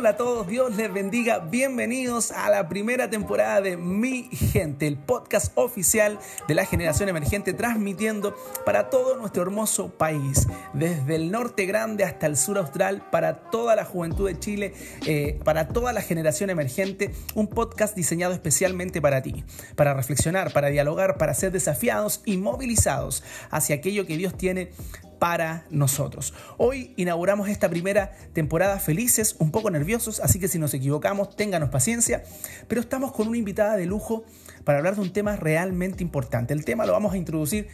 Hola, a todos. Dios les bendiga. Bienvenidos a la primera temporada de Mi Gente, el podcast oficial de la generación emergente, transmitiendo para todo nuestro hermoso país, desde el norte grande hasta el sur austral, para toda la juventud de Chile, eh, para toda la generación emergente, un podcast diseñado especialmente para ti, para reflexionar, para dialogar, para ser desafiados y movilizados hacia aquello que Dios tiene para nosotros. Hoy inauguramos esta primera temporada felices, un poco nerviosos, así que si nos equivocamos, ténganos paciencia, pero estamos con una invitada de lujo para hablar de un tema realmente importante. El tema lo vamos a introducir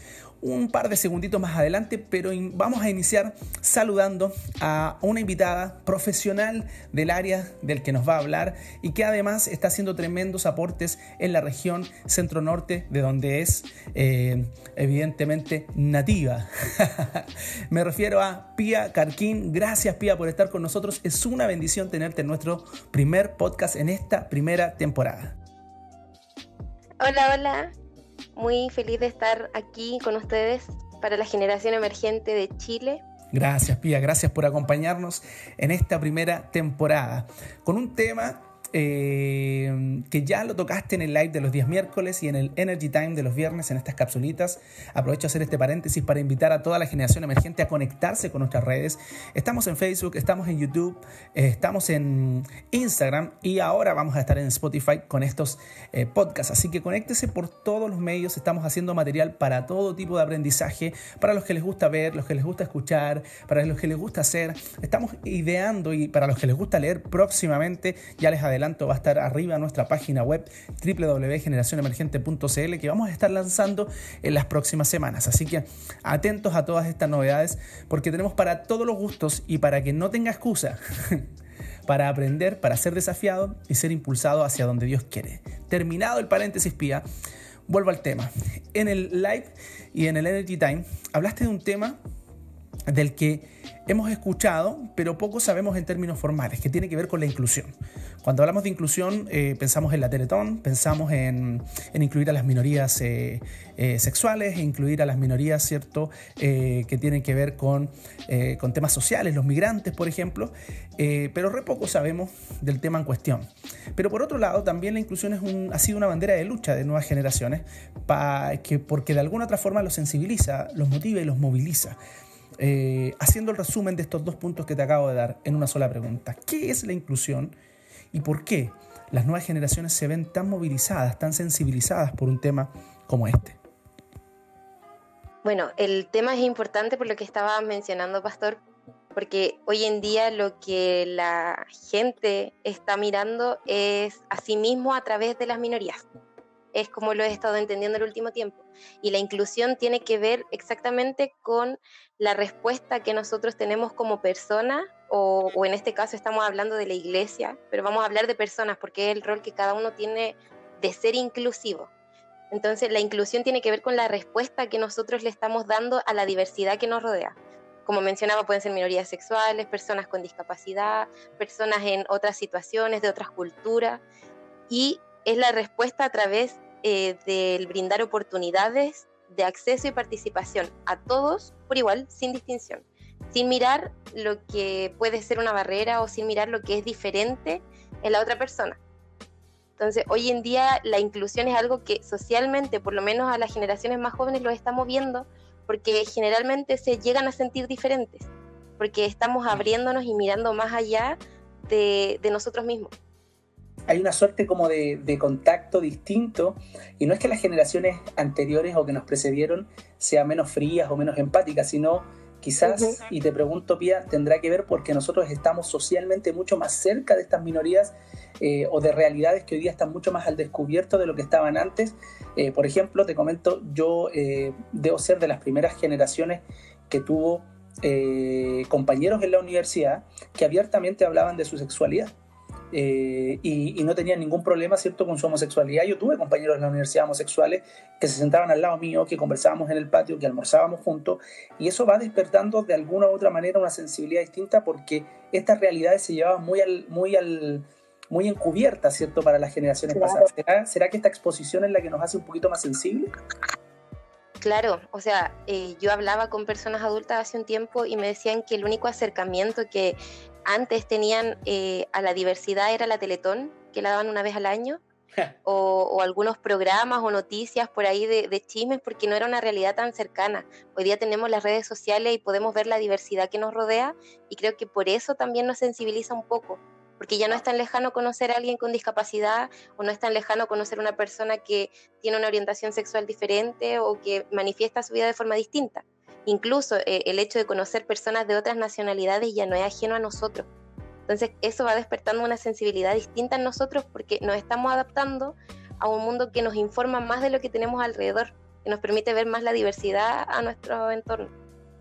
un par de segunditos más adelante, pero vamos a iniciar saludando a una invitada profesional del área del que nos va a hablar y que además está haciendo tremendos aportes en la región centro-norte, de donde es eh, evidentemente nativa. Me refiero a Pía Carquín. Gracias Pía por estar con nosotros. Es una bendición tenerte en nuestro primer podcast en esta primera temporada. Hola, hola. Muy feliz de estar aquí con ustedes para la generación emergente de Chile. Gracias, Pía. Gracias por acompañarnos en esta primera temporada con un tema eh, que ya lo tocaste en el live de los días miércoles y en el Energy Time de los viernes en estas capsulitas. Aprovecho a hacer este paréntesis para invitar a toda la generación emergente a conectarse con nuestras redes. Estamos en Facebook, estamos en YouTube, eh, estamos en Instagram y ahora vamos a estar en Spotify con estos eh, podcasts. Así que conéctese por todos los medios. Estamos haciendo material para todo tipo de aprendizaje, para los que les gusta ver, los que les gusta escuchar, para los que les gusta hacer. Estamos ideando y para los que les gusta leer próximamente, ya les adelanto adelanto va a estar arriba en nuestra página web www.generacionemergente.cl que vamos a estar lanzando en las próximas semanas. Así que atentos a todas estas novedades porque tenemos para todos los gustos y para que no tenga excusa. para aprender, para ser desafiado y ser impulsado hacia donde Dios quiere. Terminado el paréntesis pía, vuelvo al tema. En el live y en el Energy Time hablaste de un tema del que hemos escuchado, pero poco sabemos en términos formales, que tiene que ver con la inclusión. Cuando hablamos de inclusión, eh, pensamos en la Teletón, pensamos en, incluir a las minorías eh, eh, sexuales, incluir a las minorías, ¿cierto?, que tienen que ver con, con, temas sociales, los migrantes, por ejemplo, pero re poco sabemos del tema en cuestión. Pero por otro lado, también la inclusión es ha sido una bandera de lucha de nuevas generaciones, que, porque de alguna otra forma los sensibiliza, los motiva y los moviliza. Eh, haciendo el resumen de estos dos puntos que te acabo de dar en una sola pregunta. ¿Qué es la inclusión y por qué las nuevas generaciones se ven tan movilizadas, tan sensibilizadas por un tema como este? Bueno, el tema es importante por lo que estaba mencionando, Pastor, porque hoy en día lo que la gente está mirando es a sí mismo a través de las minorías es como lo he estado entendiendo el último tiempo. Y la inclusión tiene que ver exactamente con la respuesta que nosotros tenemos como persona, o, en este caso estamos hablando de la iglesia, pero vamos a hablar de personas porque es el rol que cada uno tiene de ser inclusivo. Entonces la inclusión tiene que ver con la respuesta que nosotros le estamos dando a la diversidad que nos rodea. Como mencionaba, pueden ser minorías sexuales, personas con discapacidad, personas en otras situaciones, de otras culturas. Y es la respuesta a través eh, del brindar oportunidades de acceso y participación a todos por igual, sin distinción, sin mirar lo que puede ser una barrera o sin mirar lo que es diferente en la otra persona. Entonces, hoy en día la inclusión es algo que socialmente, por lo menos a las generaciones más jóvenes, lo estamos viendo porque generalmente se llegan a sentir diferentes, porque estamos abriéndonos y mirando más allá de nosotros mismos hay una suerte como de, contacto distinto y no es que las generaciones anteriores o que nos precedieron sean menos frías o menos empáticas, sino quizás, y te pregunto Pía, tendrá que ver porque nosotros estamos socialmente mucho más cerca de estas minorías eh, o de realidades que hoy día están mucho más al descubierto de lo que estaban antes. Eh, por ejemplo, te comento, yo eh, debo ser de las primeras generaciones que tuvo compañeros en la universidad que abiertamente hablaban de su sexualidad eh, y, no tenía ningún problema, ¿cierto?, con su homosexualidad. Yo tuve compañeros en la universidad homosexuales que se sentaban al lado mío, que conversábamos en el patio, que almorzábamos juntos, y eso va despertando de alguna u otra manera una sensibilidad distinta porque estas realidades se llevaban muy al, muy al, muy encubiertas, ¿cierto?, para las generaciones pasadas. ¿Será, ¿Será, que esta exposición es la que nos hace un poquito más sensibles? Claro, o sea, eh, yo hablaba con personas adultas hace un tiempo y me decían que el único acercamiento que antes tenían eh, a la diversidad, era la Teletón, que la daban una vez al año, o, algunos programas o noticias por ahí de, de, chismes, porque no era una realidad tan cercana. Hoy día tenemos las redes sociales y podemos ver la diversidad que nos rodea y creo que por eso también nos sensibiliza un poco, porque ya no es tan lejano conocer a alguien con discapacidad o no es tan lejano conocer a una persona que tiene una orientación sexual diferente o que manifiesta su vida de forma distinta. Incluso eh, el hecho de conocer personas de otras nacionalidades ya no es ajeno a nosotros entonces eso va despertando una sensibilidad distinta en nosotros porque nos estamos adaptando a un mundo que nos informa más de lo que tenemos alrededor, que nos permite ver más la diversidad a nuestro entorno.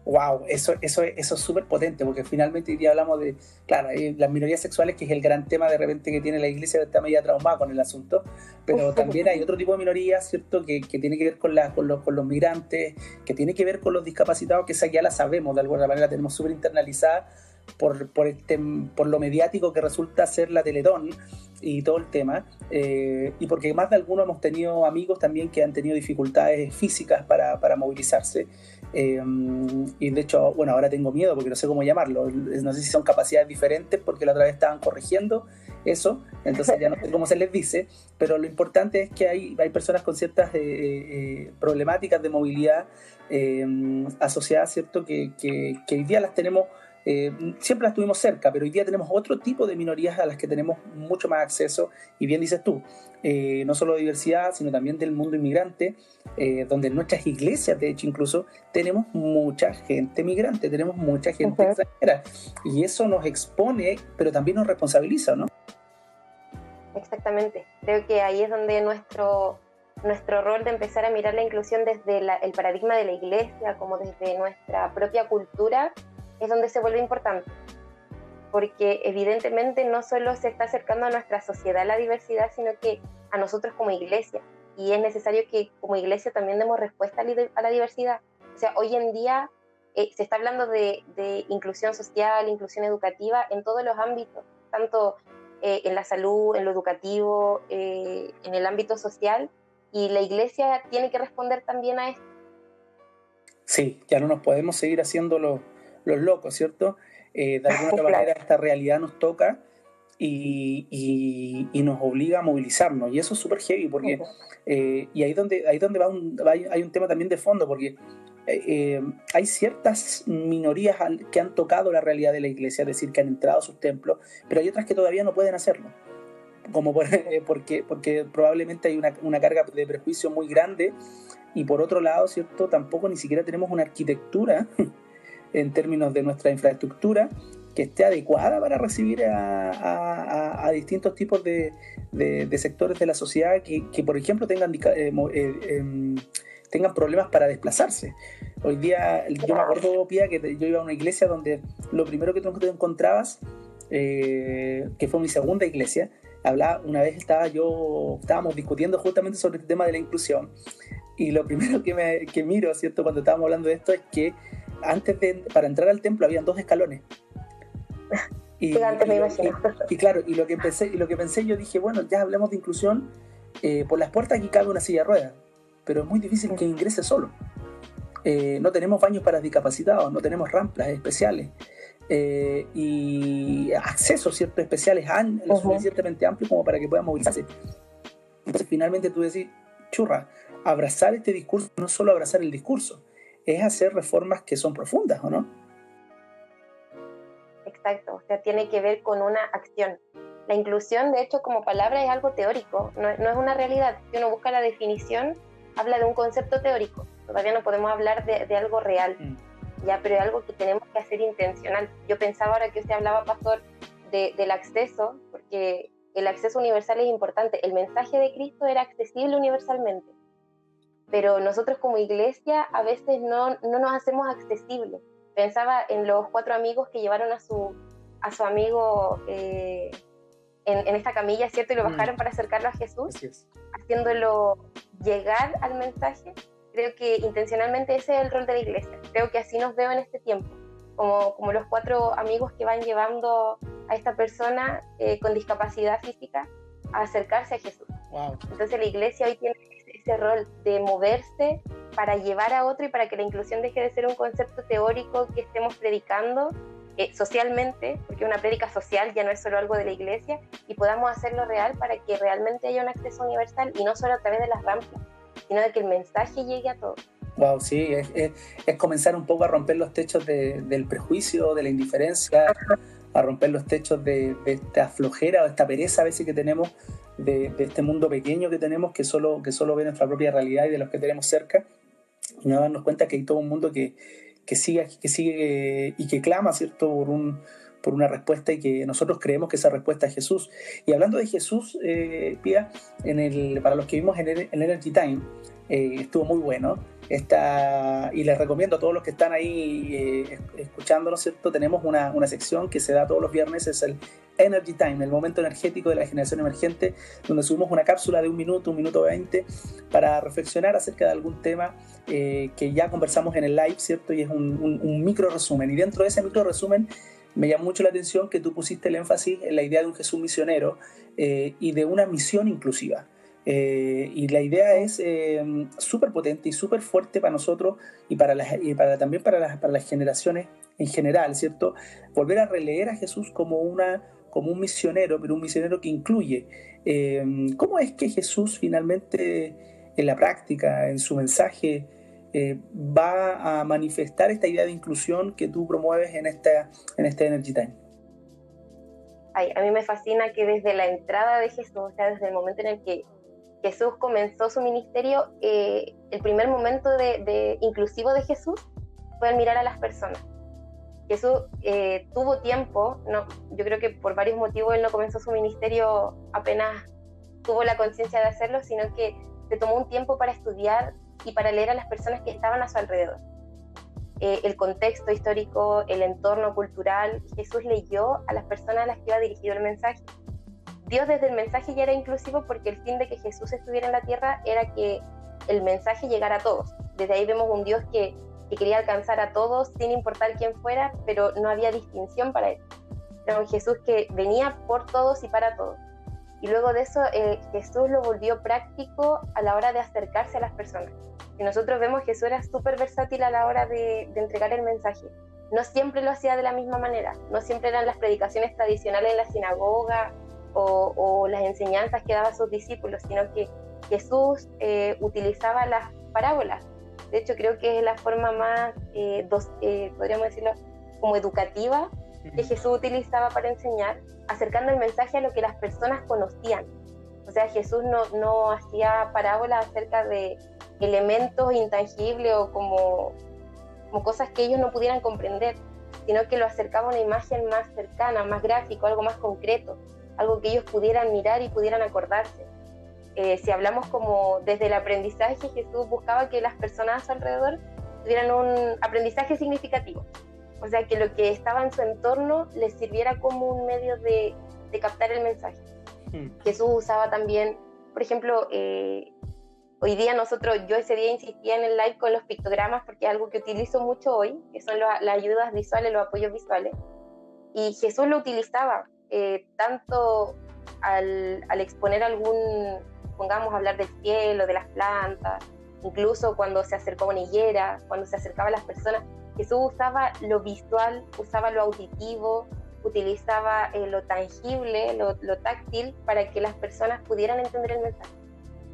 Wow, eso, eso, eso es súper potente, porque finalmente hoy día hablamos de, claro, las minorías sexuales, que es el gran tema de repente que tiene la iglesia, está media traumada con el asunto, pero también hay otro tipo de minorías, ¿cierto?, que, que tiene que ver con, la, con, los, con, los, migrantes, que tiene que ver con los discapacitados, que esa ya la sabemos, de alguna manera tenemos súper internalizada, por, por, este, por lo mediático que resulta ser la Teletón y todo el tema, eh, y porque más de algunos hemos tenido amigos también que han tenido dificultades físicas para, para movilizarse. Eh, y de hecho, bueno, ahora tengo miedo porque no sé cómo llamarlo. No sé si son capacidades diferentes porque la otra vez estaban corrigiendo eso, entonces ya no sé cómo se les dice, pero lo importante es que hay, hay personas con ciertas eh, problemáticas de movilidad asociadas, ¿cierto? Que, que hoy día las tenemos eh, siempre las tuvimos cerca, pero hoy día tenemos otro tipo de minorías a las que tenemos mucho más acceso, y bien dices tú, eh, no solo de diversidad, sino también del mundo inmigrante, eh, donde en nuestras iglesias, de hecho, incluso tenemos mucha gente migrante, tenemos mucha gente extranjera, y eso nos expone, pero también nos responsabiliza, ¿no? Exactamente, creo que ahí es donde nuestro, nuestro rol de empezar a mirar la inclusión desde el paradigma de la iglesia, como desde nuestra propia cultura, es donde se vuelve importante, porque evidentemente no solo se está acercando a nuestra sociedad la diversidad, sino que a nosotros como iglesia, y es necesario que como iglesia también demos respuesta a la diversidad. O sea, hoy en día eh, se está hablando de, inclusión social, inclusión educativa en todos los ámbitos, tanto eh, en la salud, en lo educativo, eh, en el ámbito social, y la iglesia tiene que responder también a esto. Sí, ya no nos podemos seguir haciéndolo los locos, ¿cierto? Eh, de alguna manera esta realidad nos toca y, nos obliga a movilizarnos. Y eso es súper heavy, porque, eh, y ahí donde, ahí donde va un, hay un tema también de fondo, porque eh, hay ciertas minorías que han tocado la realidad de la iglesia, es decir, que han entrado a sus templos, pero hay otras que todavía no pueden hacerlo. Como porque, porque probablemente hay una, una carga de prejuicio muy grande y por otro lado, ¿cierto? Tampoco ni siquiera tenemos una arquitectura en términos de nuestra infraestructura que esté adecuada para recibir a, distintos tipos de, sectores de la sociedad que, por ejemplo, tengan, eh, eh, em, tengan problemas para desplazarse. Hoy día, yo me acuerdo, Pía, que yo iba a una iglesia donde lo primero que tú encontrabas, eh, que fue mi segunda iglesia, hablaba, una vez estaba yo, estábamos discutiendo justamente sobre el tema de la inclusión, y lo primero que, me, que miro, ¿cierto?, cuando estábamos hablando de esto es que antes de, para entrar al templo habían dos escalones. Y, me imagino. Y, claro, y lo que pensé, y lo que pensé yo dije, bueno, ya hablemos de inclusión, eh, por las puertas aquí cabe una silla de ruedas, pero es muy difícil que ingrese solo. Eh, no tenemos baños para discapacitados, no tenemos rampas especiales eh, y accesos ciertos especiales lo suficientemente amplios como para que puedan movilizarse. Entonces finalmente tú decís, churra, abrazar este discurso, no solo abrazar el discurso, es hacer reformas que son profundas, ¿o no? Exacto, o sea, tiene que ver con una acción. La inclusión, de hecho, como palabra es algo teórico, no, es una realidad. Si uno busca la definición, habla de un concepto teórico. Todavía no podemos hablar de, algo real, mm. ya, pero es algo que tenemos que hacer intencional. Yo pensaba ahora que usted hablaba, Pastor, del acceso, porque el acceso universal es importante. El mensaje de Cristo era accesible universalmente pero nosotros como iglesia a veces no, no nos hacemos accesibles. Pensaba en los cuatro amigos que llevaron a su, a su amigo eh, en, en, esta camilla, ¿cierto? Y lo mm. bajaron para acercarlo a Jesús, haciéndolo llegar al mensaje. Creo que intencionalmente ese es el rol de la iglesia. Creo que así nos veo en este tiempo, como, como los cuatro amigos que van llevando a esta persona eh, con discapacidad física a acercarse a Jesús. Entonces la iglesia hoy tiene ese rol de moverse para llevar a otro y para que la inclusión deje de ser un concepto teórico que estemos predicando eh, socialmente, porque una prédica social ya no es solo algo de la iglesia, y podamos hacerlo real para que realmente haya un acceso universal y no solo a través de las rampas, sino de que el mensaje llegue a todos. Wow, sí, es, es, comenzar un poco a romper los techos del prejuicio, de la indiferencia, a romper los techos de, esta flojera o esta pereza a veces que tenemos, de, este mundo pequeño que tenemos que solo, que solo ve nuestra propia realidad y de los que tenemos cerca, y no darnos cuenta que hay todo un mundo que, que sigue, que sigue y que clama, ¿cierto?, por un, por una respuesta y que nosotros creemos que esa respuesta es Jesús. Y hablando de Jesús, eh, Pia, en el, para los que vimos en el, Energy Time, eh, estuvo muy bueno. Está, y les recomiendo a todos los que están ahí eh, escuchándonos, ¿cierto? Tenemos una, una, sección que se da todos los viernes, es el Energy Time, el momento energético de la generación emergente, donde subimos una cápsula de un minuto, un minuto veinte, para reflexionar acerca de algún tema eh, que ya conversamos en el live, ¿cierto? Y es un, un, micro resumen. Y dentro de ese micro resumen me llamó mucho la atención que tú pusiste el énfasis en la idea de un Jesús misionero eh, y de una misión inclusiva. Eh, y la idea es eh, súper potente y súper fuerte para nosotros y, para, las, y para también para las, para las generaciones en general, ¿cierto? Volver a releer a Jesús como, una, como un misionero, pero un misionero que incluye. ¿Cómo es que Jesús finalmente en la práctica, en su mensaje, eh, va a manifestar esta idea de inclusión que tú promueves en, esta, en este Energy Time? a mí me fascina que desde la entrada de Jesús, o sea, desde el momento en el que Jesús comenzó su ministerio, eh, el primer momento de, inclusivo de Jesús fue el mirar a las personas. Jesús eh, tuvo tiempo, no, yo creo que por varios motivos él no comenzó su ministerio apenas tuvo la conciencia de hacerlo, sino que se tomó un tiempo para estudiar y para leer a las personas que estaban a su alrededor. Eh, el contexto histórico, el entorno cultural, Jesús leyó a las personas a las que iba dirigido el mensaje. Dios desde el mensaje ya era inclusivo porque el fin de que Jesús estuviera en la tierra era que el mensaje llegara a todos. Desde ahí vemos un Dios que, que quería alcanzar a todos sin importar quién fuera, pero no había distinción para él. Era un Jesús que venía por todos y para todos. Y luego de eso, eh, Jesús lo volvió práctico a la hora de acercarse a las personas. Y nosotros vemos que Jesús era súper versátil a la hora de, entregar el mensaje. No siempre lo hacía de la misma manera, no siempre eran las predicaciones tradicionales en la sinagoga o, las enseñanzas que daba a sus discípulos, sino que Jesús eh, utilizaba las parábolas. De hecho, creo que es la forma más, eh, podríamos decirlo, como educativa que Jesús utilizaba para enseñar, acercando el mensaje a lo que las personas conocían. O sea, Jesús no, no hacía parábolas acerca de elementos intangibles o como, como cosas que ellos no pudieran comprender, sino que lo acercaba a una imagen más cercana, más gráfico, algo más concreto, algo que ellos pudieran mirar y pudieran acordarse. Eh, si hablamos como desde el aprendizaje, Jesús buscaba que las personas a su alrededor tuvieran un aprendizaje significativo. O sea, que lo que estaba en su entorno les sirviera como un medio de, de captar el mensaje. Hmm. Jesús usaba también, por ejemplo, eh, hoy día nosotros, yo ese día insistía en el live con los pictogramas porque es algo que utilizo mucho hoy, que son las ayudas visuales, los apoyos visuales. Y Jesús lo utilizaba eh, tanto al, al exponer algún, pongamos, hablar del cielo, de las plantas, incluso cuando se acercaba a una higuera, cuando se acercaba a las personas, Jesús usaba lo visual, usaba lo auditivo, utilizaba eh, lo tangible, lo, táctil, para que las personas pudieran entender el mensaje.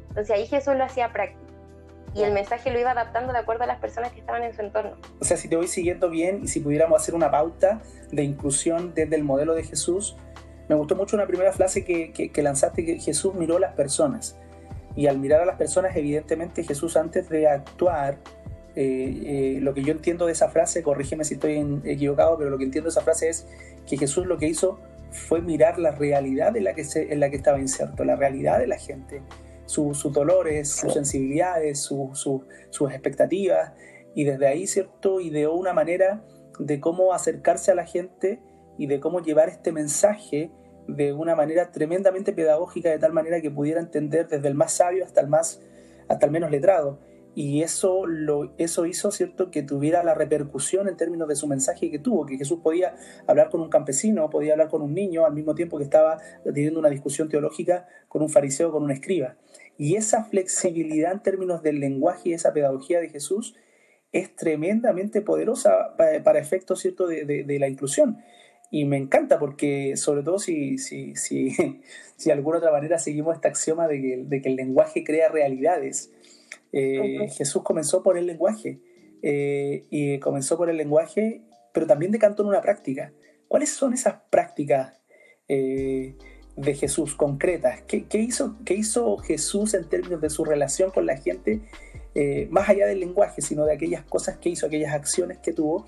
Entonces ahí Jesús lo hacía práctico. Y el mensaje lo iba adaptando de acuerdo a las personas que estaban en su entorno. O sea, si te voy siguiendo bien y si pudiéramos hacer una pauta de inclusión desde el modelo de Jesús, me gustó mucho una primera frase que, que lanzaste, que Jesús miró a las personas. Y al mirar a las personas, evidentemente Jesús antes de actuar, eh, eh, lo que yo entiendo de esa frase, corrígeme si estoy equivocado, pero lo que entiendo de esa frase es que Jesús lo que hizo fue mirar la realidad en la que, en la que estaba inserto, la realidad de la gente, sus dolores, sus sensibilidades, sus expectativas, y desde ahí, ¿cierto?, ideó una manera de cómo acercarse a la gente y de cómo llevar este mensaje de una manera tremendamente pedagógica, de tal manera que pudiera entender desde el más sabio hasta el más hasta el menos letrado y eso, lo, eso hizo cierto que tuviera la repercusión en términos de su mensaje que tuvo, que Jesús podía hablar con un campesino, podía hablar con un niño al mismo tiempo que estaba teniendo una discusión teológica con un fariseo, con un escriba. Y esa flexibilidad en términos del lenguaje y esa pedagogía de Jesús es tremendamente poderosa para, efectos ¿cierto? De, la inclusión. Y me encanta porque, sobre todo si, si, si, si de alguna otra manera seguimos este axioma de que, el lenguaje crea realidades, eh, Jesús comenzó por el lenguaje. Eh, y comenzó por el lenguaje, pero también decantó en una práctica. ¿Cuáles son esas prácticas eh, de Jesús concretas? ¿Qué, hizo, ¿Qué hizo Jesús en términos de su relación con la gente eh, más allá del lenguaje, sino de aquellas cosas que hizo, aquellas acciones que tuvo,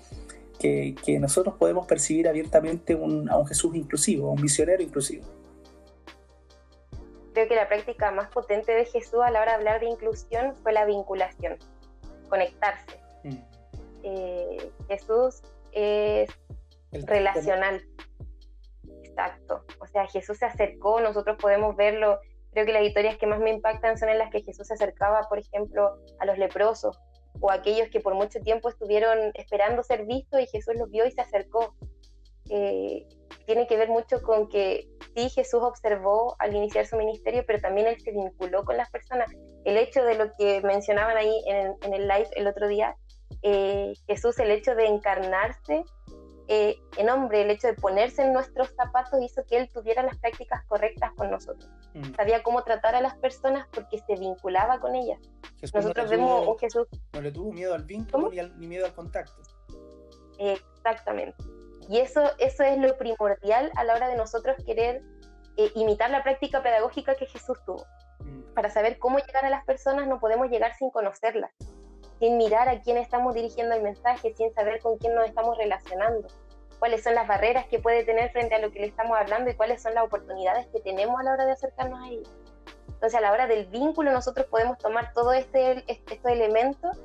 que, nosotros podemos percibir abiertamente a un Jesús inclusivo, a un misionero inclusivo. Creo que la práctica más potente de Jesús a la hora de hablar de inclusión fue la vinculación, conectarse. Mm. Eh, Jesús es relacional. O sea, Jesús se acercó, nosotros podemos verlo Creo que las historias que más me impactan son en las que Jesús se acercaba, por ejemplo, a los leprosos o a aquellos que por mucho tiempo estuvieron esperando ser vistos y Jesús los vio y se acercó. Eh, tiene que ver mucho con que sí, Jesús observó al iniciar su ministerio, pero también él se vinculó con las personas. El hecho de lo que mencionaban ahí en, el live el otro día, eh, Jesús, el hecho de encarnarse eh, en hombre, el hecho de ponerse en nuestros zapatos hizo que él tuviera las prácticas correctas con nosotros. Mm. Sabía cómo tratar a las personas porque se vinculaba con ellas. nosotros vemos un Jesús... No le tuvo miedo al vínculo ni, miedo al contacto. Exactamente. Y eso, eso es lo primordial a la hora de nosotros querer eh, imitar la práctica pedagógica que Jesús tuvo. Mm. Para saber cómo llegar a las personas no podemos llegar sin conocerlas sin mirar a quién estamos dirigiendo el mensaje, sin saber con quién nos estamos relacionando, cuáles son las barreras que puede tener frente a lo que le estamos hablando y cuáles son las oportunidades que tenemos a la hora de acercarnos a ellos. Entonces, a la hora del vínculo, nosotros podemos tomar todos este, estos elementos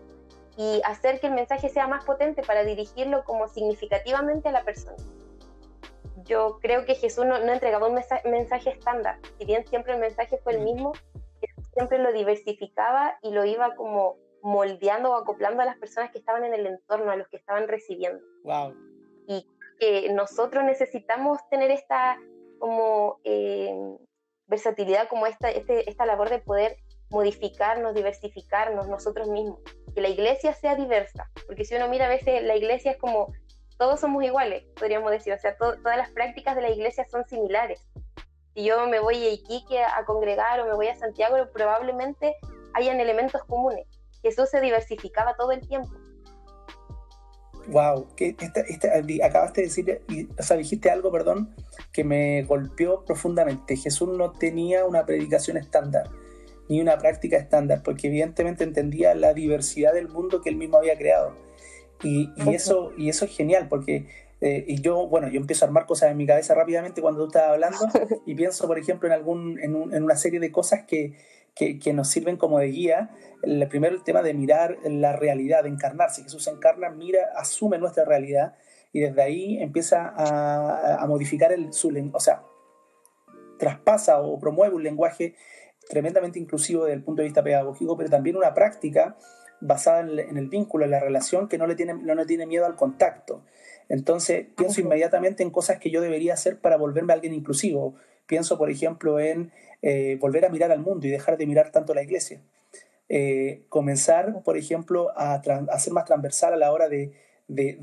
y hacer que el mensaje sea más potente para dirigirlo como significativamente a la persona. Yo creo que Jesús no, no entregaba un mensaje estándar, si bien siempre el mensaje fue el mismo, siempre lo diversificaba y lo iba como moldeando o acoplando a las personas que estaban en el entorno, a los que estaban recibiendo. Wow. Que nosotros necesitamos tener esta como eh, versatilidad, como esta, este, esta labor de poder modificarnos, diversificarnos nosotros mismos, que la iglesia sea diversa, porque si uno mira a veces la iglesia es como todos somos iguales, podríamos decir, o sea, todas las prácticas de la iglesia son similares. Si yo me voy a Iquique a congregar o me voy a Santiago, probablemente hayan elementos comunes, Jesús se diversificaba todo el tiempo. Wow, que acabaste de decir, o sea, dijiste algo, perdón, que me golpeó profundamente. Jesús no tenía una predicación estándar, ni una práctica estándar, porque evidentemente entendía la diversidad del mundo que él mismo había creado. Y, eso, y eso es genial, porque eh, y yo, bueno, yo empiezo a armar cosas en mi cabeza rápidamente cuando tú estabas hablando y pienso, por ejemplo, en, algún, en, en una serie de cosas que, que, nos sirven como de guía. El primero, el tema de mirar la realidad, de encarnarse. Jesús encarna, mira, asume nuestra realidad y desde ahí empieza a, modificar el, su o sea, traspasa o promueve un lenguaje tremendamente inclusivo desde el punto de vista pedagógico, pero también una práctica basada en el, vínculo, en la relación, que no le tiene, no le tiene miedo al contacto. Entonces pienso inmediatamente en cosas que yo debería hacer para volverme alguien inclusivo. Pienso, por ejemplo, en eh, volver a mirar al mundo y dejar de mirar tanto la iglesia. Eh, comenzar, por ejemplo, a, ser más transversal a la hora de,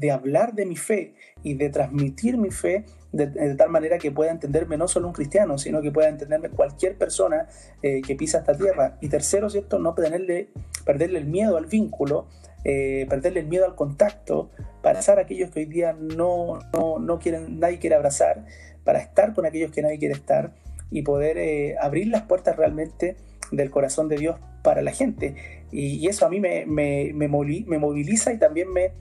hablar de mi fe y de transmitir mi fe de, tal manera que pueda entenderme no solo un cristiano, sino que pueda entenderme cualquier persona eh, que pisa esta tierra. Y tercero, ¿cierto? No perderle, perderle el miedo al vínculo, perderle el miedo al contacto, abrazar a aquellos que hoy día no, no, no quieren, nadie quiere abrazar, para estar con aquellos que nadie quiere estar y poder eh, abrir las puertas realmente del corazón de Dios para la gente. Y, eso a mí me, me, me, moviliza y también me,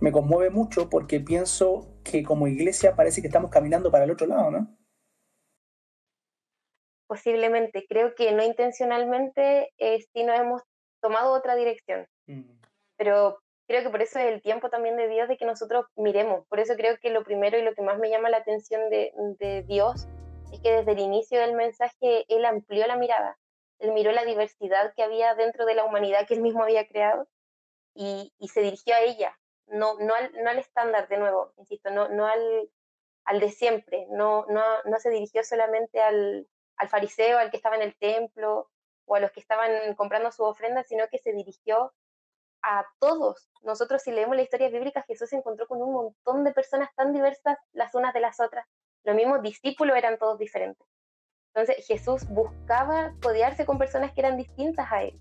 me conmueve mucho porque pienso que como iglesia parece que estamos caminando para el otro lado, ¿no? Posiblemente, creo que no intencionalmente eh, sí nos hemos tomado otra dirección. Mm. Pero creo que por eso es el tiempo también de Dios de que nosotros miremos. Por eso creo que lo primero y lo que más me llama la atención de, de Dios es que desde el inicio del mensaje él amplió la mirada, él miró la diversidad que había dentro de la humanidad que él mismo había creado y, se dirigió a ella, no, no, al, no al estándar de nuevo, insisto, no, no al, al de siempre, no, no, no se dirigió solamente al, al fariseo, al que estaba en el templo o a los que estaban comprando su ofrenda, sino que se dirigió a todos. Nosotros si leemos la historia bíblica, Jesús se encontró con un montón de personas tan diversas las unas de las otras. Los mismos discípulos eran todos diferentes. Entonces Jesús buscaba codearse con personas que eran distintas a él,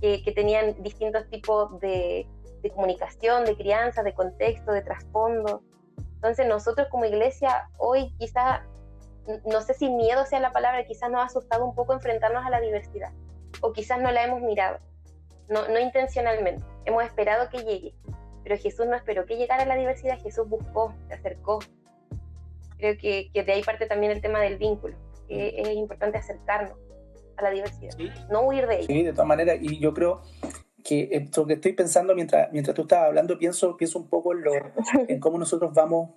que, tenían distintos tipos de, de, comunicación, de crianza, de contexto, de trasfondo. Entonces nosotros como iglesia hoy quizá, no sé si miedo sea la palabra, quizás nos ha asustado un poco enfrentarnos a la diversidad, o quizás no la hemos mirado, no, no intencionalmente, hemos esperado que llegue, pero Jesús no esperó que llegara la diversidad, Jesús buscó, se acercó. Creo que, que de ahí parte también el tema del vínculo es importante acercarnos a la diversidad, no huir de ella. Sí, de todas maneras, y yo creo que esto que estoy pensando mientras, mientras tú estabas hablando, pienso, pienso un poco en, lo, en cómo nosotros vamos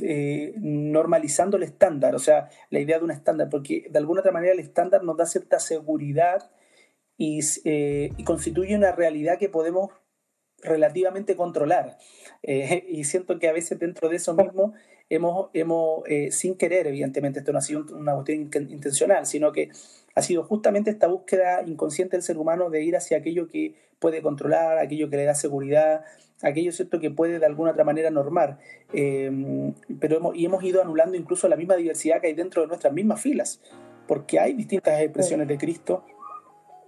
eh, normalizando el estándar, o sea, la idea de un estándar, porque de alguna otra manera el estándar nos da cierta seguridad y, eh, y constituye una realidad que podemos relativamente controlar. Eh, y siento que a veces dentro de eso mismo hemos, hemos eh, sin querer, evidentemente, esto no ha sido una cuestión intencional, sino que ha sido justamente esta búsqueda inconsciente del ser humano de ir hacia aquello que puede controlar, aquello que le da seguridad, aquello cierto que puede de alguna otra manera normar. Em, pero hemos, y hemos ido anulando incluso la misma diversidad que hay dentro de nuestras mismas filas, porque hay distintas expresiones de Cristo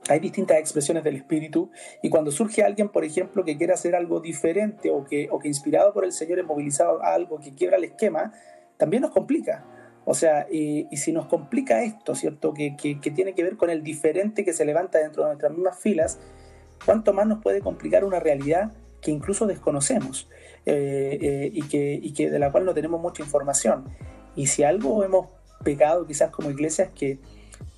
hay distintas expresiones del espíritu y cuando surge alguien, por ejemplo, que quiere hacer algo diferente o que, o que inspirado por el Señor es movilizado a algo que quiebra el esquema, también nos complica. O sea, y, si nos complica esto, ¿cierto? Que, que, tiene que ver con el diferente que se levanta dentro de nuestras mismas filas, ¿cuánto más nos puede complicar una realidad que incluso desconocemos eh, eh, y, que, y que de la cual no tenemos mucha información? Y si algo hemos pecado quizás como iglesia es que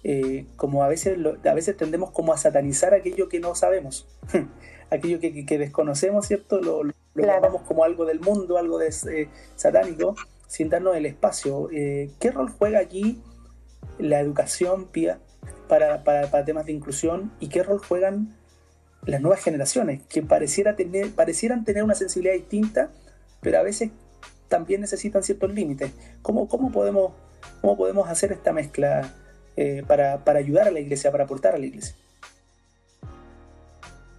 eh, como a veces, a veces tendemos como a satanizar aquello que no sabemos, aquello que, que, desconocemos, ¿cierto? Lo, lo llamamos como algo del mundo, algo de eh, satánico, sin darnos el espacio. Eh, ¿Qué rol juega aquí la educación, Pía, para, para, para, temas de inclusión y qué rol juegan las nuevas generaciones, que pareciera tener, parecieran tener una sensibilidad distinta, pero a veces también necesitan ciertos límites? ¿Cómo, cómo, podemos, ¿Cómo podemos hacer esta mezcla? Eh, para, para ayudar a la iglesia, para aportar a la iglesia?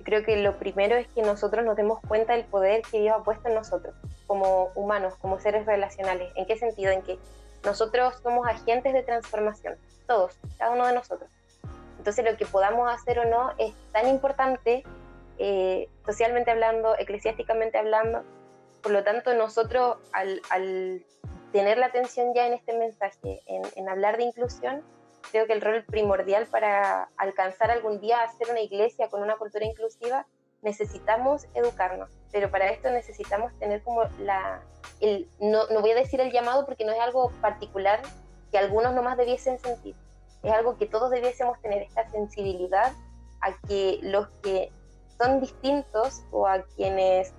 Creo que lo primero es que nosotros nos demos cuenta del poder que Dios ha puesto en nosotros, como humanos, como seres relacionales. ¿En qué sentido? En que nosotros somos agentes de transformación, todos, cada uno de nosotros. Entonces lo que podamos hacer o no es tan importante, eh, socialmente hablando, eclesiásticamente hablando. Por lo tanto, nosotros al, al tener la atención ya en este mensaje, en, en hablar de inclusión, creo que el rol primordial para alcanzar algún día a ser una iglesia con una cultura inclusiva, necesitamos educarnos, pero para esto necesitamos tener como la, el, no, no voy a decir el llamado porque no es algo particular que algunos nomás debiesen sentir, es algo que todos debiésemos tener esta sensibilidad a que los que son distintos o a quienes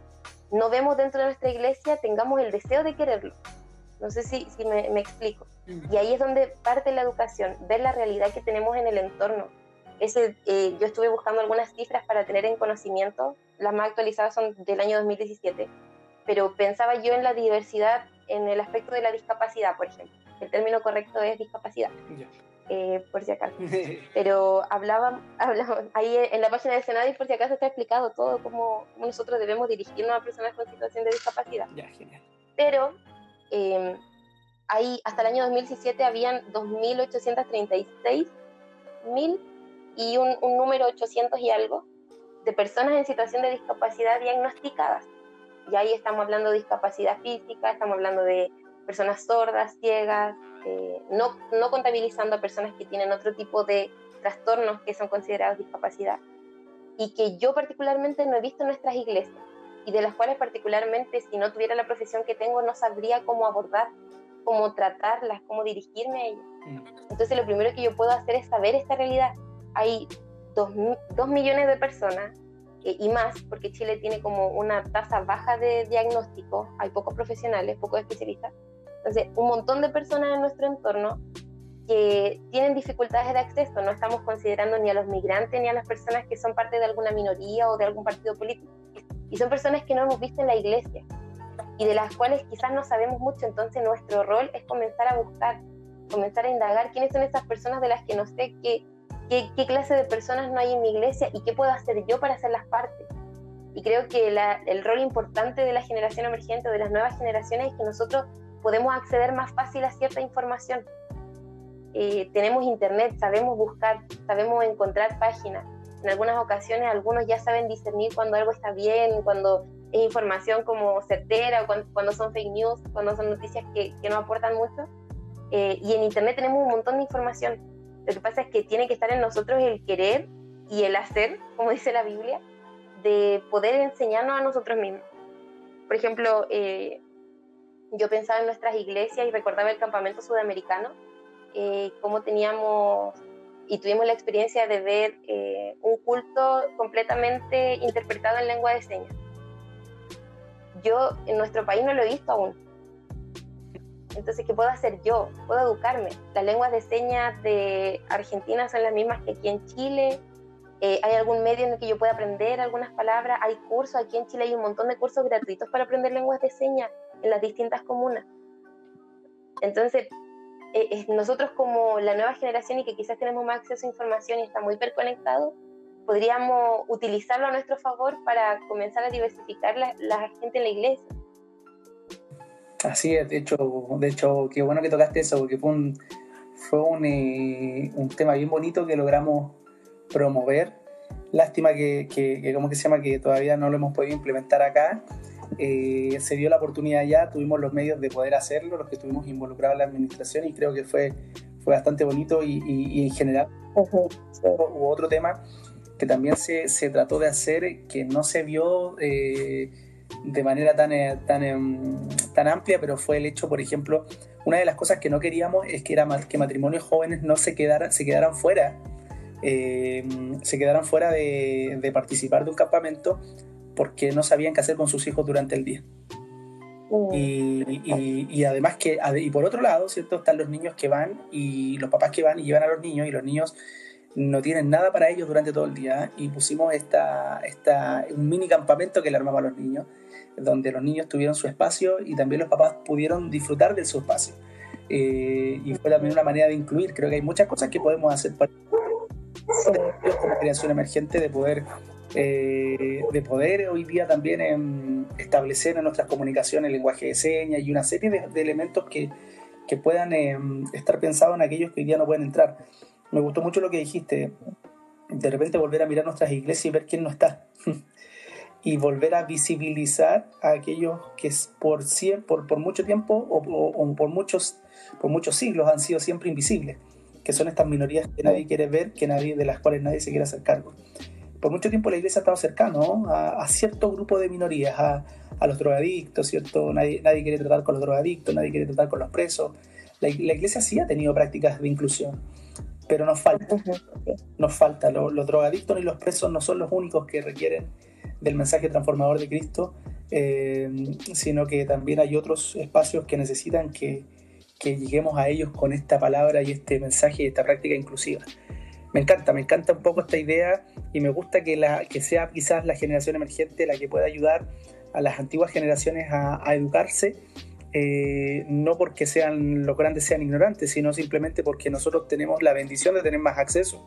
no vemos dentro de nuestra iglesia tengamos el deseo de quererlo. No sé si, si me, me explico. Y ahí es donde parte la educación, ver la realidad que tenemos en el entorno. Ese, eh, yo estuve buscando algunas cifras para tener en conocimiento, las más actualizadas son del año 2017, pero pensaba yo en la diversidad en el aspecto de la discapacidad, por ejemplo. El término correcto es discapacidad, eh, por si acaso. Pero hablaba, hablaba, ahí en la página de Senadis, por si acaso está explicado todo cómo, nosotros debemos dirigirnos a personas con situación de discapacidad. Pero eh, ahí hasta el año 2017 habían 2.836 mil y un, un, número 800 y algo de personas en situación de discapacidad diagnosticadas. Y ahí estamos hablando de discapacidad física, estamos hablando de personas sordas, ciegas, eh, no, no contabilizando a personas que tienen otro tipo de trastornos que son considerados discapacidad. Y que yo particularmente no he visto en nuestras iglesias y de las cuales particularmente si no tuviera la profesión que tengo no sabría cómo abordar cómo tratarlas, cómo dirigirme a ellas. Mm. Entonces lo primero que yo puedo hacer es saber esta realidad. Hay dos, dos millones de personas eh, y más, porque Chile tiene como una tasa baja de diagnóstico, hay pocos profesionales, pocos especialistas. Entonces, un montón de personas en nuestro entorno que tienen dificultades de acceso, no estamos considerando ni a los migrantes ni a las personas que son parte de alguna minoría o de algún partido político. Y son personas que no hemos visto en la iglesia, y de las cuales quizás no sabemos mucho, entonces nuestro rol es comenzar a buscar, comenzar a indagar quiénes son esas personas de las que no sé qué, qué, qué clase de personas no hay en mi iglesia y qué puedo hacer yo para hacerlas parte. Y creo que el rol importante de la generación emergente de las nuevas generaciones es que nosotros podemos acceder más fácil a cierta información. Eh, tenemos internet, sabemos buscar, sabemos encontrar páginas. En algunas ocasiones algunos ya saben discernir cuando algo está bien, cuando información como certera, cuando, cuando son fake news, cuando son noticias que, que no aportan mucho. Eh, y en internet tenemos un montón de información. Lo que pasa es que tiene que estar en nosotros el querer y el hacer, como dice la Biblia, de poder enseñarnos a nosotros mismos. Por ejemplo, eh, yo pensaba en nuestras iglesias y recordaba el campamento sudamericano, eh, cómo teníamos y tuvimos la experiencia de ver eh, un culto completamente interpretado en lengua de señas. Yo en nuestro país no lo he visto aún. Entonces, ¿qué puedo hacer yo? Puedo educarme. Las lenguas de señas de Argentina son las mismas que aquí en Chile, eh, ¿Hay algún medio en el que yo pueda aprender algunas palabras? Hay cursos, aquí en Chile hay un montón de cursos gratuitos para aprender lenguas de señas en las distintas comunas. Entonces, eh, nosotros como la nueva generación y que quizás tenemos más acceso a información y está muy hiperconectados, podríamos utilizarlo a nuestro favor para comenzar a diversificar la, la gente en la iglesia. Así es, de hecho, de hecho, qué bueno que tocaste eso, porque fue un, fue un, eh, un tema bien bonito que logramos promover. Lástima que, que, ¿cómo que se llama? Que todavía no lo hemos podido implementar acá. Eh, se dio la oportunidad ya, tuvimos los medios de poder hacerlo, los que estuvimos involucrados en la administración y creo que fue, fue bastante bonito y, y, en general hubo otro tema que también se, se, trató de hacer que no se vio eh, de manera tan, eh, tan, em, tan amplia, pero fue el hecho, por ejemplo, una de las cosas que no queríamos es que, era que matrimonios jóvenes no se, quedaran, se quedaran fuera eh, se quedaron fuera de, participar de un campamento porque no sabían qué hacer con sus hijos durante el día. Mm. Y, además que, y por otro lado, ¿cierto? Están los niños que van y los papás que van y llevan a los niños y los niños no tienen nada para ellos durante todo el día y pusimos esta, esta, un mini campamento que le armamos a los niños, donde los niños tuvieron su espacio y también los papás pudieron disfrutar de su espacio. Eh, y fue también una manera de incluir. Creo que hay muchas cosas que podemos hacer para como creación emergente de poder, eh, de poder hoy día también em, establecer en nuestras comunicaciones el lenguaje de señas y una serie de, elementos que, que puedan em, estar pensados en aquellos que hoy día no pueden entrar. Me gustó mucho lo que dijiste, de repente volver a mirar nuestras iglesias y ver quién no está. y volver a visibilizar a aquellos que por, por, por mucho tiempo o, por, muchos, por muchos siglos han sido siempre invisibles que son estas minorías que nadie quiere ver, que nadie, de las cuales nadie se quiere hacer cargo. Por mucho tiempo la iglesia ha estado cercano a, cierto grupo de minorías, a, los drogadictos, ¿cierto? Nadie, nadie quiere tratar con los drogadictos, nadie quiere tratar con los presos. La, iglesia sí ha tenido prácticas de inclusión, pero nos falta. Nos falta. Los, drogadictos ni los presos no son los únicos que requieren del mensaje transformador de Cristo, eh, sino que también hay otros espacios que necesitan que, que lleguemos a ellos con esta palabra y este mensaje y esta práctica inclusiva. Me encanta, me encanta un poco esta idea y me gusta que, la, que sea quizás la generación emergente la que pueda ayudar a las antiguas generaciones a, educarse, eh, no porque sean los grandes sean ignorantes, sino simplemente porque nosotros tenemos la bendición de tener más acceso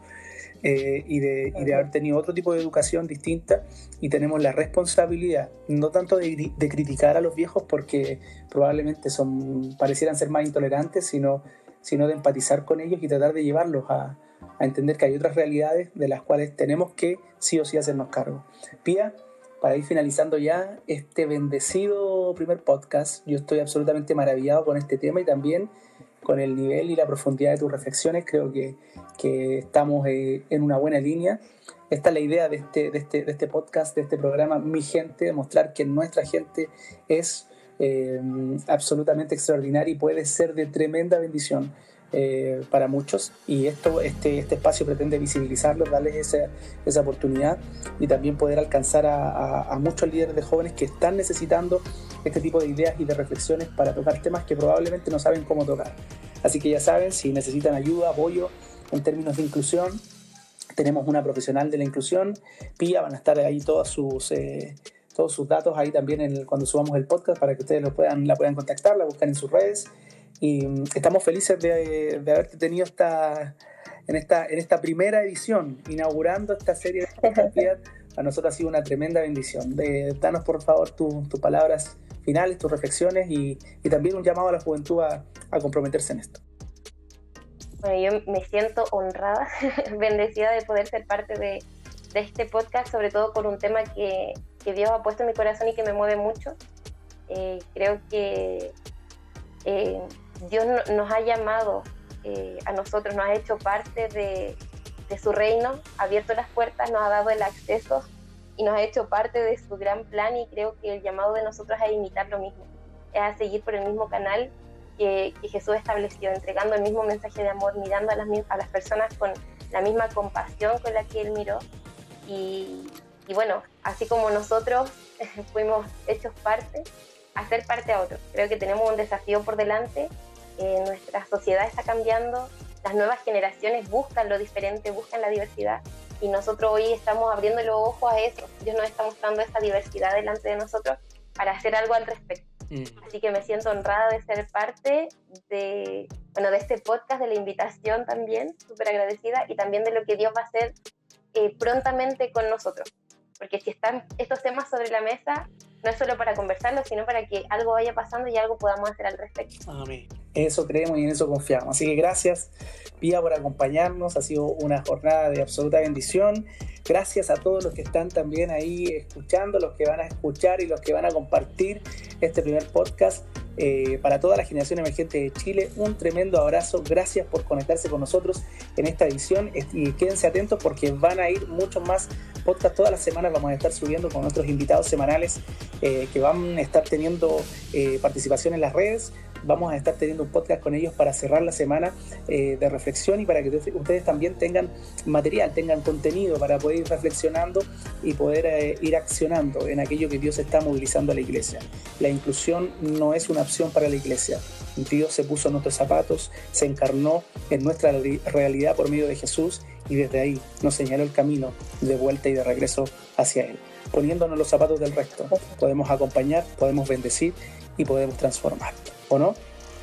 eh, y, de, y, de, haber tenido otro tipo de educación distinta y tenemos la responsabilidad, no tanto de, de, criticar a los viejos porque probablemente son, parecieran ser más intolerantes, sino, sino de empatizar con ellos y tratar de llevarlos a, a entender que hay otras realidades de las cuales tenemos que sí o sí hacernos cargo. Pía, para ir finalizando ya este bendecido primer podcast, yo estoy absolutamente maravillado con este tema y también con el nivel y la profundidad de tus reflexiones. Creo que que estamos eh, en una buena línea. Esta es la idea de este, de, este, de este podcast, de este programa, Mi Gente, demostrar que nuestra gente es eh, absolutamente extraordinaria y puede ser de tremenda bendición eh, para muchos. Y esto, este, este espacio pretende visibilizarlos, darles esa, esa oportunidad y también poder alcanzar a, a muchos líderes de jóvenes que están necesitando este tipo de ideas y de reflexiones para tocar temas que probablemente no saben cómo tocar. Así que ya saben, si necesitan ayuda, apoyo, en términos de inclusión. Tenemos una profesional de la inclusión, Pía, van a estar ahí todos sus, eh, todos sus datos ahí también cuando subamos el podcast para que ustedes lo puedan, la puedan contactar, la buscan en sus redes. Y mm, estamos felices de, de haberte tenido esta, en, esta, en esta primera edición, inaugurando esta serie de a nosotros ha sido una tremenda bendición. De, danos por favor tus palabras finales, tus reflexiones y, también un llamado a la juventud a, comprometerse en esto. Bueno, yo me siento honrada, bendecida de poder ser parte de, este podcast, sobre todo por un tema que, Dios ha puesto en mi corazón y que me mueve mucho. Eh, creo que eh, Dios nos ha llamado eh, a nosotros, nos ha hecho parte de, de su reino, ha abierto las puertas, nos ha dado el acceso y nos ha hecho parte de su gran plan y creo que el llamado de nosotros es a imitar lo mismo, es a seguir por el mismo canal que, Jesús estableció, entregando el mismo mensaje de amor, mirando a las, a las personas con la misma compasión con la que Él miró. Y, bueno, así como nosotros fuimos hechos parte, hacer parte a otros. Creo que tenemos un desafío por delante, eh, nuestra sociedad está cambiando, las nuevas generaciones buscan lo diferente, buscan la diversidad y nosotros hoy estamos abriendo los ojos a eso. Dios nos está mostrando esa diversidad delante de nosotros para hacer algo al respecto. Mm. Así que me siento honrada de ser parte de, bueno, de este podcast, de la invitación también, súper agradecida y también de lo que Dios va a hacer eh, prontamente con nosotros. Porque si están estos temas sobre la mesa, no es solo para conversarlo, sino para que algo vaya pasando y algo podamos hacer al respecto. Amén. Eso creemos y en eso confiamos. Así que gracias, Pía, por acompañarnos. Ha sido una jornada de absoluta bendición. Gracias a todos los que están también ahí escuchando, los que van a escuchar y los que van a compartir este primer podcast. Eh, para toda la generación emergente de Chile, un tremendo abrazo. Gracias por conectarse con nosotros en esta edición y quédense atentos porque van a ir muchos más podcasts. Todas las semanas vamos a estar subiendo con nuestros invitados semanales eh, que van a estar teniendo eh, participación en las redes vamos a estar teniendo un podcast con ellos para cerrar la semana eh, de reflexión y para que ustedes también tengan material, tengan contenido para poder ir reflexionando y poder eh, ir accionando en aquello que Dios está movilizando a la iglesia. La inclusión no es una opción para la iglesia. Dios se puso en nuestros zapatos, se encarnó en nuestra realidad por medio de Jesús y desde ahí nos señaló el camino de vuelta y de regreso hacia Él. Poniéndonos los zapatos del resto, podemos acompañar, podemos bendecir y podemos transformar. ¿o no?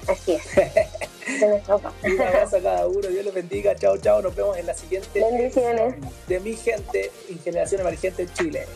Así es. Un abrazo a cada uno, Dios los bendiga, chao, chao, nos vemos en la siguiente Bendiciones. de mi gente en Generación Emergente en Chile.